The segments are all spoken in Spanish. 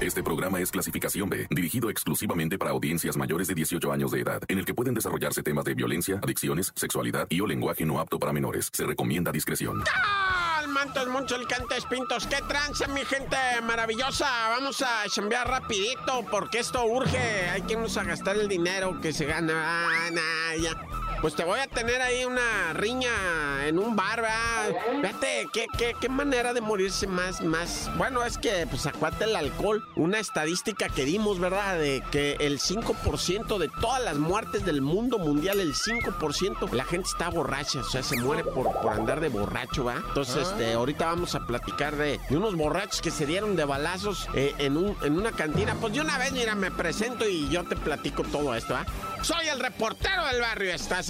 Este programa es clasificación B, dirigido exclusivamente para audiencias mayores de 18 años de edad, en el que pueden desarrollarse temas de violencia, adicciones, sexualidad y o lenguaje no apto para menores. Se recomienda discreción. Mantos, mucho el cantes pintos. ¡Qué trance, mi gente maravillosa! Vamos a chambear rapidito porque esto urge. Hay que irnos a gastar el dinero que se gana. Ah, nah, ya. Pues te voy a tener ahí una riña en un bar, ¿verdad? Fíjate, ¿qué, qué, qué manera de morirse más, más. Bueno, es que, pues, acuate el alcohol. Una estadística que dimos, ¿verdad? De que el 5% de todas las muertes del mundo mundial, el 5%, la gente está borracha, o sea, se muere por, por andar de borracho, ¿va? Entonces, este, ahorita vamos a platicar de, de unos borrachos que se dieron de balazos eh, en, un, en una cantina. Pues de una vez, mira, me presento y yo te platico todo esto, ¿va? Soy el reportero del barrio, estás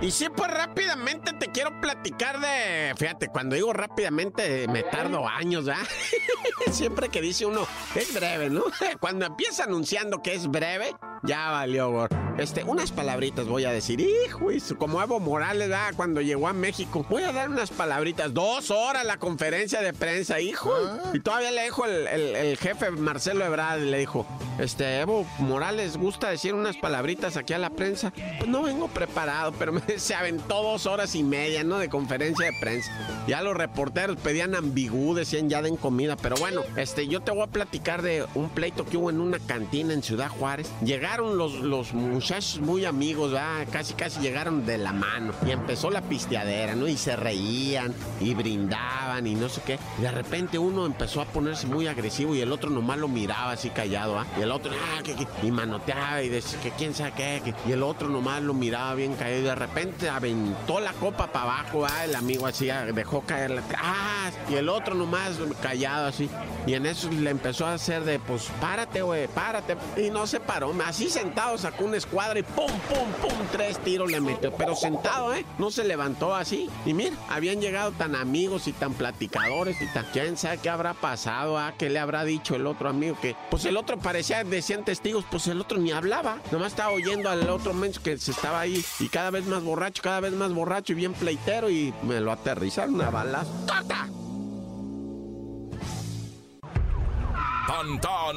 Y sí, pues rápidamente te quiero platicar de. Fíjate, cuando digo rápidamente me tardo años, ¿verdad? Siempre que dice uno, es breve, ¿no? Cuando empieza anunciando que es breve, ya valió. Este, unas palabritas voy a decir. Hijo, como Evo Morales, ¿verdad? Cuando llegó a México. Voy a dar unas palabritas. Dos horas la conferencia de prensa, hijo. Y todavía le dijo el, el- el jefe Marcelo Ebrard, le dijo, este, Evo Morales, ¿gusta decir unas palabritas aquí a la prensa? Pues no vengo preparado, pero me- se aventó dos horas y media, ¿no? De conferencia de prensa. Ya los reporteros pedían ambigú, decían ya den comida. Pero bueno, este, yo te voy a platicar de un pleito que hubo en una cantina en Ciudad Juárez. Llegaron los, los muchachos muy amigos, ¿verdad? Casi, casi llegaron de la mano. Y empezó la pisteadera, ¿no? Y se reían y brindaban y no sé qué. Y de repente uno empezó a ponerse muy agresivo y el otro nomás lo miraba así callado, ¿ah? Y el otro, ah, que, que- y manoteaba y decía que quién sabe qué. y el otro nomás lo miraba bien callado y de repente aventó la copa para abajo, ¿ah? El amigo así ah, dejó caer la... ¡Ah! Y el otro nomás callado así. Y en eso le empezó a hacer de, pues, párate, güey, párate. Y no se paró. Así sentado sacó una escuadra y pum, pum, pum, tres tiros le metió. Pero sentado, ¿eh? No se levantó así. Y mira, habían llegado tan amigos y tan platicadores y tan... ¿Quién sabe qué habrá pasado? ¿Ah? ¿Qué le habrá dicho el otro amigo? Que, pues el otro parecía, decían testigos, pues el otro ni hablaba. Nomás estaba oyendo al otro menso que se estaba ahí. Y cada vez más borracho, cada vez más borracho y bien pleitero. Y me lo aterrizaron a balas. ¡Corta!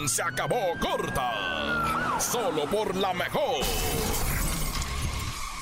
Se acabó corta. Solo por la mejor.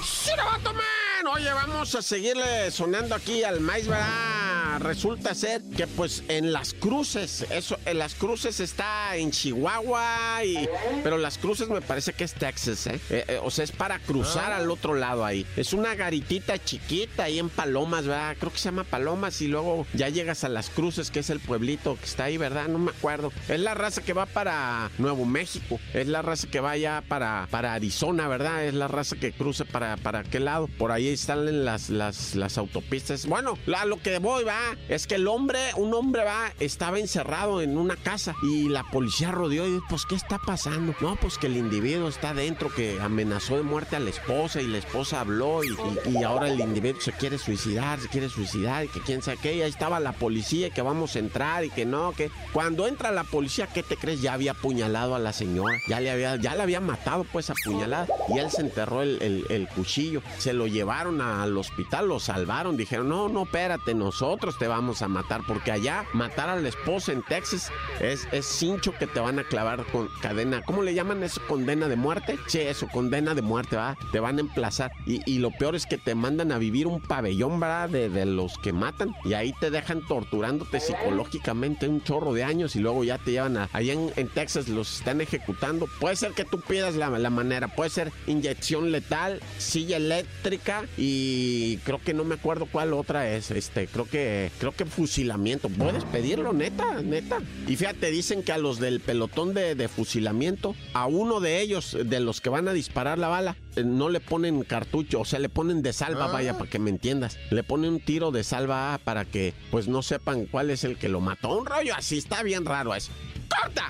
¡Shirabato Man! Oye, vamos a seguirle sonando aquí al maíz, ¿verdad? Resulta ser que pues en las cruces, eso, en las cruces está en Chihuahua, y, pero las cruces me parece que es Texas, ¿eh? Eh, eh, o sea, es para cruzar al otro lado ahí. Es una garitita chiquita ahí en Palomas, ¿verdad? Creo que se llama Palomas y luego ya llegas a las cruces, que es el pueblito que está ahí, ¿verdad? No me acuerdo. Es la raza que va para Nuevo México, es la raza que va ya para, para Arizona, ¿verdad? Es la raza que cruza para, para qué lado. Por ahí están las, las, las autopistas. Bueno, a lo que voy, va, es que el hombre, un hombre va, estaba encerrado en una casa y la policía rodeó y dijo, pues, ¿qué está pasando? No, pues que el individuo está dentro, que amenazó de muerte a la esposa y la esposa habló y, y- ahora el individuo se quiere suicidar, se quiere suicidar y que quién sabe qué, y ahí estaba la policía y que vamos a entrar y que no, que cuando entra la policía, ¿qué te crees? Ya había apuñalado a la señora, ya le había, ya le había matado pues apuñalada y él se enterró el, el- el cuchillo, se lo llevaron al hospital, lo salvaron, dijeron, no, no, espérate, nosotros te vamos a matar, porque allá matar a la esposa en Texas es, es cincho que te van a clavar con cadena, ¿cómo le llaman eso? ¿Condena de muerte? Sí, eso, condena de muerte, va, te van a emplazar y, y lo peor es que te mandan a vivir un pabellón, ¿verdad? De, de los que matan y ahí te dejan torturándote psicológicamente un chorro de años y luego ya te llevan a, allá en, en Texas los están ejecutando. Puede ser que tú pidas la, la manera, puede ser inyección letal, silla eléctrica y creo que no me acuerdo cuál otra es, este, creo que, creo que fusilamiento. Puedes pedirlo, neta, neta. Y fíjate, dicen que a los del pelotón de, de fusilamiento, a uno de ellos, de los que van a disparar la bala, eh, no le ponen cartucho, o sea, le ponen de salva, vaya, para que me entiendas. Le ponen un tiro de salva para que, pues, no sepan cuál es el que lo mató. Un rollo así, está bien raro eso. ¡Corta!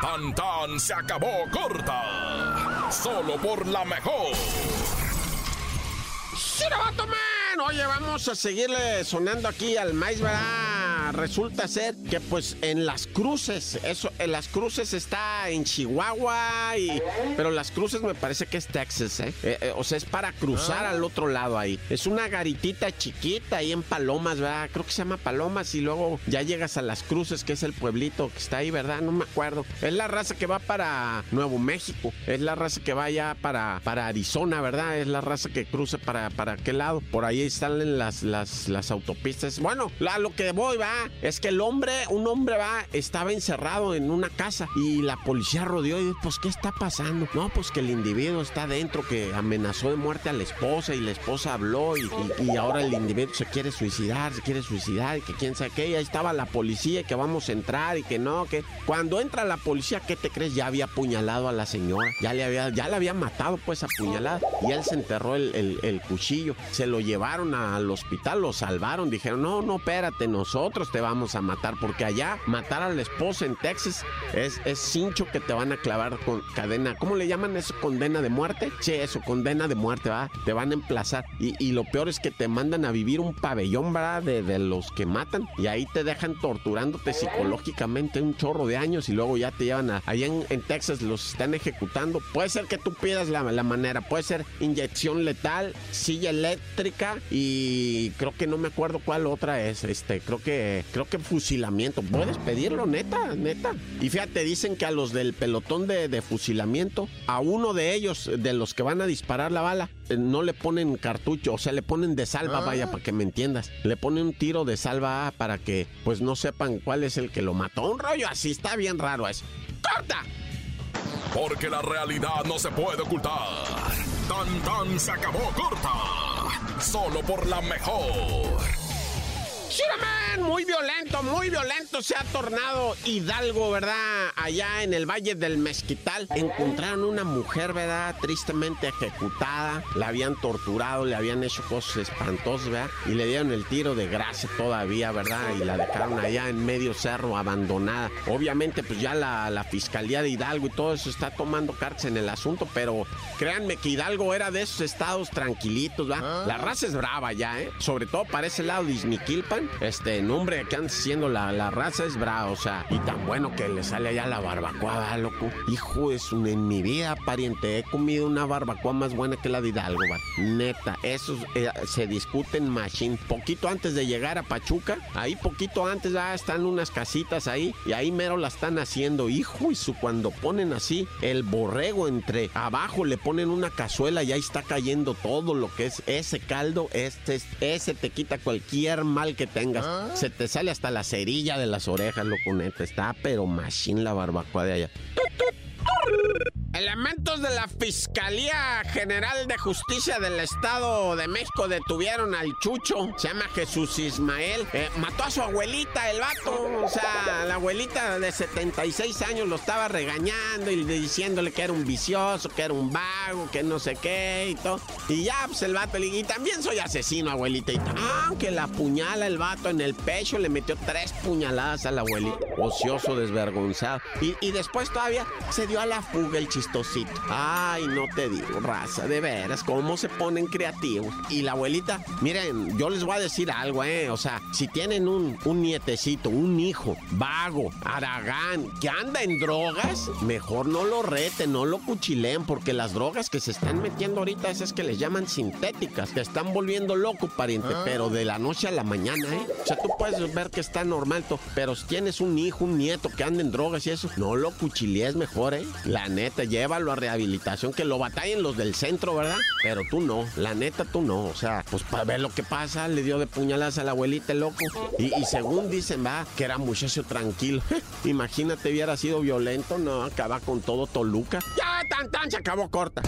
Tan tan se acabó corta. Solo por la mejor. ¡Sí, vato, man! Oye, vamos a seguirle sonando aquí al maíz, ¿verdad? Resulta ser que pues en las cruces, eso, en las cruces está en Chihuahua, y, pero las cruces me parece que es Texas, ¿eh? eh, eh o sea, es para cruzar ah. al otro lado ahí. Es una garitita chiquita ahí en Palomas, ¿verdad? Creo que se llama Palomas y luego ya llegas a las cruces, que es el pueblito que está ahí, ¿verdad? No me acuerdo. Es la raza que va para Nuevo México, es la raza que va ya para, para Arizona, ¿verdad? Es la raza que cruce para, para aquel lado. Por ahí están las, las, las autopistas. Bueno, a lo que voy, va es que el hombre, un hombre va, estaba encerrado en una casa y la policía rodeó y pues ¿qué está pasando? No, pues que el individuo está dentro, que amenazó de muerte a la esposa y la esposa habló y, ahora el individuo se quiere suicidar, se quiere suicidar y que quién sabe qué, y ahí estaba la policía y que vamos a entrar y que no, que cuando entra la policía, ¿qué te crees? Ya había apuñalado a la señora, ya le había, ya la había matado pues apuñalada y él se enterró el, el cuchillo, se lo llevaron al hospital, lo salvaron, dijeron, no, no, espérate, nosotros te vamos a matar, porque allá matar a la esposa en Texas es, es cincho que te van a clavar con cadena. ¿Cómo le llaman eso? ¿Condena de muerte? Sí, eso, condena de muerte, va. Te van a emplazar. Y, lo peor es que te mandan a vivir un pabellón, ¿verdad? De, de, los que matan. Y ahí te dejan torturándote psicológicamente un chorro de años y luego ya te llevan a. Allá en, Texas los están ejecutando. Puede ser que tú pidas la, la manera. Puede ser inyección letal, silla eléctrica y creo que no me acuerdo cuál otra es. Este, creo que creo que fusilamiento. Puedes pedirlo, neta, neta. Y fíjate, dicen que a los del pelotón de, fusilamiento, a uno de ellos, de los que van a disparar la bala, eh, no le ponen cartucho, o sea, le ponen de salva, vaya, ah. para que me entiendas. Le ponen un tiro de salva para que, pues, no sepan cuál es el que lo mató. Un rollo así, está bien raro eso. ¡Corta! Porque la realidad no se puede ocultar. Tan tan se acabó corta. Solo por la mejor muy violento, muy violento se ha tornado Hidalgo, ¿verdad? Allá en el Valle del Mezquital encontraron una mujer, ¿verdad? Tristemente ejecutada, la habían torturado, le habían hecho cosas espantosas, ¿verdad? Y le dieron el tiro de gracia todavía, ¿verdad? Y la dejaron allá en medio cerro abandonada. Obviamente, pues ya la, la Fiscalía de Hidalgo y todo eso está tomando cartas en el asunto, pero créanme que Hidalgo era de esos estados tranquilitos, ¿verdad? La raza es brava ya, ¿eh? Sobre todo para ese lado de Izmiquilpan, este nombre que siendo la, la, raza es brava, o sea, y tan bueno que le sale allá la barbacoa, loco. Hijo es un en mi vida, pariente, he comido una barbacoa más buena que la de Hidalgo, va. Neta, esos eh, se discuten machine. Poquito antes de llegar a Pachuca, ahí poquito antes ya están unas casitas ahí, y ahí mero la están haciendo, hijo, y su cuando ponen así el borrego entre abajo le ponen una cazuela y ahí está cayendo todo lo que es ese caldo, este, ese te quita cualquier mal que tengas. Ah. Se te sale hasta la cerilla de las orejas, loco, neta. Está pero machine la barbacoa de allá. Elementos de la Fiscalía General de Justicia del Estado de México detuvieron al Chucho, se llama Jesús Ismael. Eh, mató a su abuelita, el vato. O sea, la abuelita de 76 años lo estaba regañando y diciéndole que era un vicioso, que era un vago, que no sé qué y todo. Y ya, pues el vato le y también soy asesino, abuelita. Y aunque la puñala el vato en el pecho, le metió tres puñaladas a la abuelita. Ocioso, desvergonzado. Y, y después todavía se dio a la fuga el chiste Ay, no te digo, raza, de veras, cómo se ponen creativos. Y la abuelita, miren, yo les voy a decir algo, ¿eh? O sea, si tienen un, un nietecito, un hijo, vago, aragán, que anda en drogas, mejor no lo reten, no lo cuchileen, porque las drogas que se están metiendo ahorita, esas que les llaman sintéticas, te están volviendo loco, pariente, ah. pero de la noche a la mañana, ¿eh? O sea, tú puedes ver que está normal, pero si tienes un hijo, un nieto que anda en drogas y eso, no lo cuchilees mejor, ¿eh? La neta, llévalo a rehabilitación, que lo batallen los del centro, ¿verdad? Pero tú no, la neta tú no. O sea, pues para ver lo que pasa, le dio de puñaladas a la abuelita, loco. Y, según dicen, va, que era muchacho tranquilo. Imagínate, hubiera sido violento, no, acaba con todo Toluca. Ya, tan, tan, se acabó corta.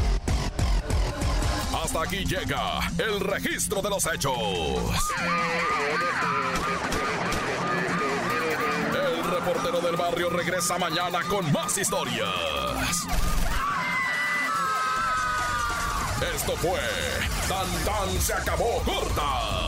Hasta aquí llega el registro de los hechos reportero del barrio regresa mañana con más historias. Esto fue Tan Tan se acabó corta